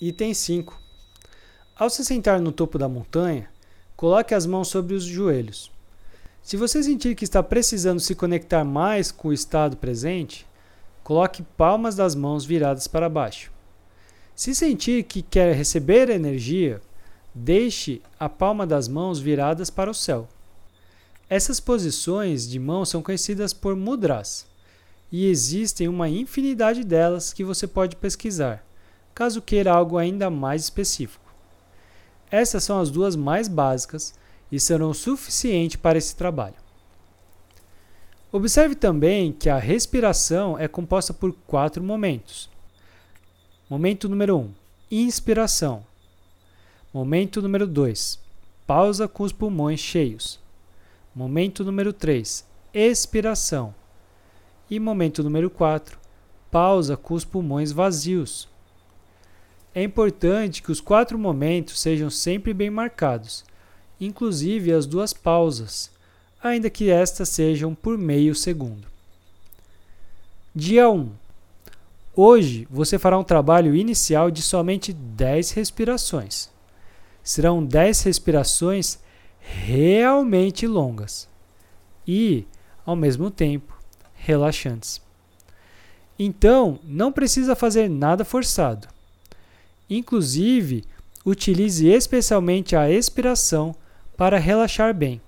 Item 5. Ao se sentar no topo da montanha, coloque as mãos sobre os joelhos. Se você sentir que está precisando se conectar mais com o estado presente, coloque palmas das mãos viradas para baixo. Se sentir que quer receber energia, deixe a palma das mãos viradas para o céu. Essas posições de mão são conhecidas por mudras e existem uma infinidade delas que você pode pesquisar caso queira algo ainda mais específico. Essas são as duas mais básicas e serão suficientes para esse trabalho. Observe também que a respiração é composta por quatro momentos. Momento número 1: um, inspiração. Momento número 2: pausa com os pulmões cheios. Momento número 3: expiração. E momento número 4: pausa com os pulmões vazios. É importante que os quatro momentos sejam sempre bem marcados, inclusive as duas pausas, ainda que estas sejam por meio segundo. Dia 1. Hoje você fará um trabalho inicial de somente 10 respirações. Serão 10 respirações realmente longas e, ao mesmo tempo, relaxantes. Então, não precisa fazer nada forçado. Inclusive, utilize especialmente a expiração para relaxar bem.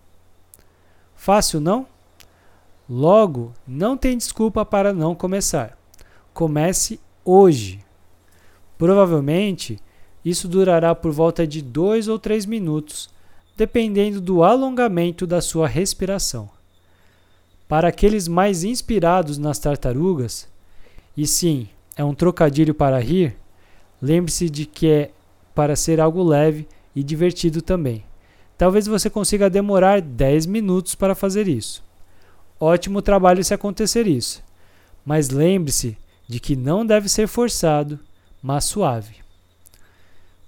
Fácil, não? Logo, não tem desculpa para não começar. Comece hoje. Provavelmente, isso durará por volta de 2 ou 3 minutos, dependendo do alongamento da sua respiração. Para aqueles mais inspirados nas tartarugas, e sim, é um trocadilho para rir, Lembre-se de que é para ser algo leve e divertido também. Talvez você consiga demorar 10 minutos para fazer isso. Ótimo trabalho se acontecer isso. Mas lembre-se de que não deve ser forçado, mas suave.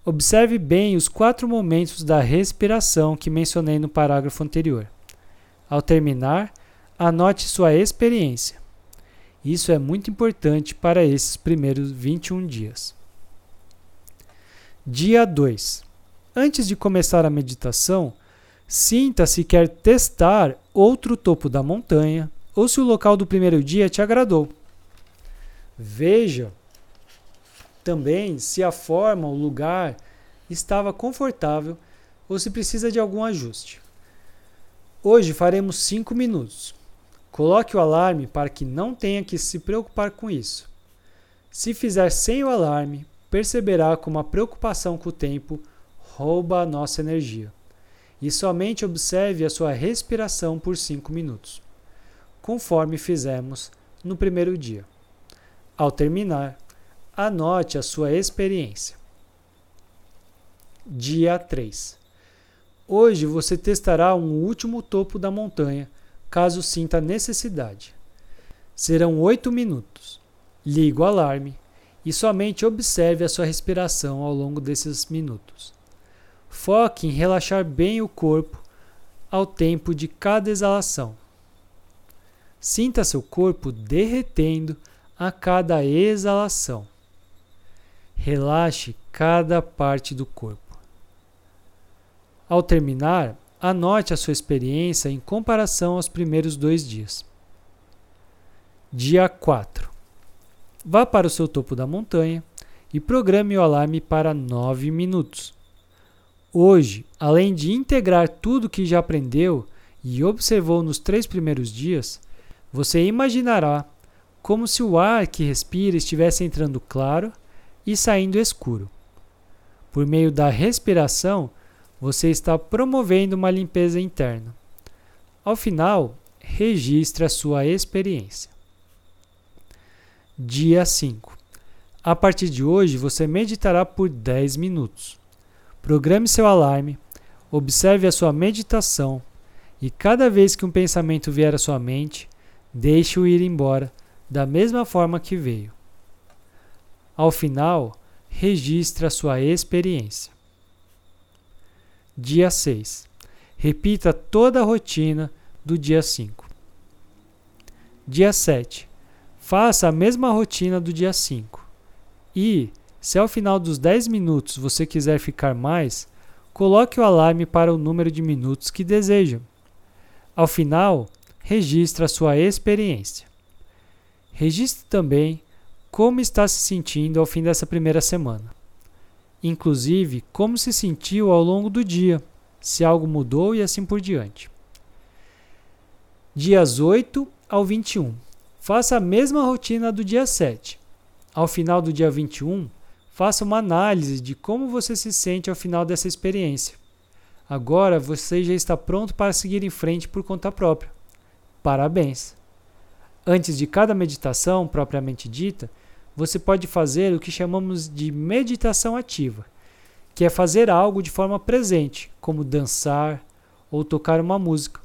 Observe bem os quatro momentos da respiração que mencionei no parágrafo anterior. Ao terminar, anote sua experiência. Isso é muito importante para esses primeiros 21 dias. Dia 2. Antes de começar a meditação, sinta se quer testar outro topo da montanha ou se o local do primeiro dia te agradou. Veja também se a forma, o lugar estava confortável ou se precisa de algum ajuste. Hoje faremos 5 minutos. Coloque o alarme para que não tenha que se preocupar com isso. Se fizer sem o alarme, perceberá como a preocupação com o tempo rouba a nossa energia. E somente observe a sua respiração por 5 minutos, conforme fizemos no primeiro dia. Ao terminar, anote a sua experiência. Dia 3. Hoje você testará um último topo da montanha, caso sinta necessidade. Serão 8 minutos. Ligue o alarme e somente observe a sua respiração ao longo desses minutos. Foque em relaxar bem o corpo ao tempo de cada exalação. Sinta seu corpo derretendo a cada exalação. Relaxe cada parte do corpo. Ao terminar, anote a sua experiência em comparação aos primeiros dois dias. Dia 4 Vá para o seu topo da montanha e programe o alarme para 9 minutos. Hoje, além de integrar tudo que já aprendeu e observou nos três primeiros dias, você imaginará como se o ar que respira estivesse entrando claro e saindo escuro. Por meio da respiração, você está promovendo uma limpeza interna. Ao final, registre a sua experiência. Dia 5. A partir de hoje, você meditará por 10 minutos. Programe seu alarme, observe a sua meditação e cada vez que um pensamento vier à sua mente, deixe-o ir embora da mesma forma que veio. Ao final, registre a sua experiência. Dia 6. Repita toda a rotina do dia 5. Dia 7 Faça a mesma rotina do dia 5 e, Se ao final dos 10 minutos você quiser ficar mais, coloque o alarme para o número de minutos que deseja. Ao final, registre a sua experiência. Registre também como está se sentindo ao fim dessa primeira semana. Inclusive, como se sentiu ao longo do dia, se algo mudou e assim por diante. Dias 8 ao 21. Faça a mesma rotina do dia 7. Ao final do dia 21, faça uma análise de como você se sente ao final dessa experiência. Agora você já está pronto para seguir em frente por conta própria. Parabéns! Antes de cada meditação propriamente dita, você pode fazer o que chamamos de meditação ativa, que é fazer algo de forma presente, como dançar ou tocar uma música.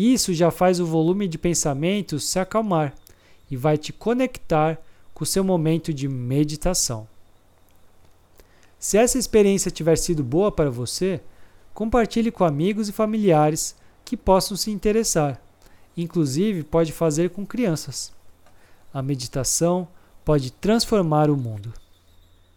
Isso já faz o volume de pensamentos se acalmar e vai te conectar com o seu momento de meditação. Se essa experiência tiver sido boa para você, compartilhe com amigos e familiares que possam se interessar. Inclusive, pode fazer com crianças. A meditação pode transformar o mundo.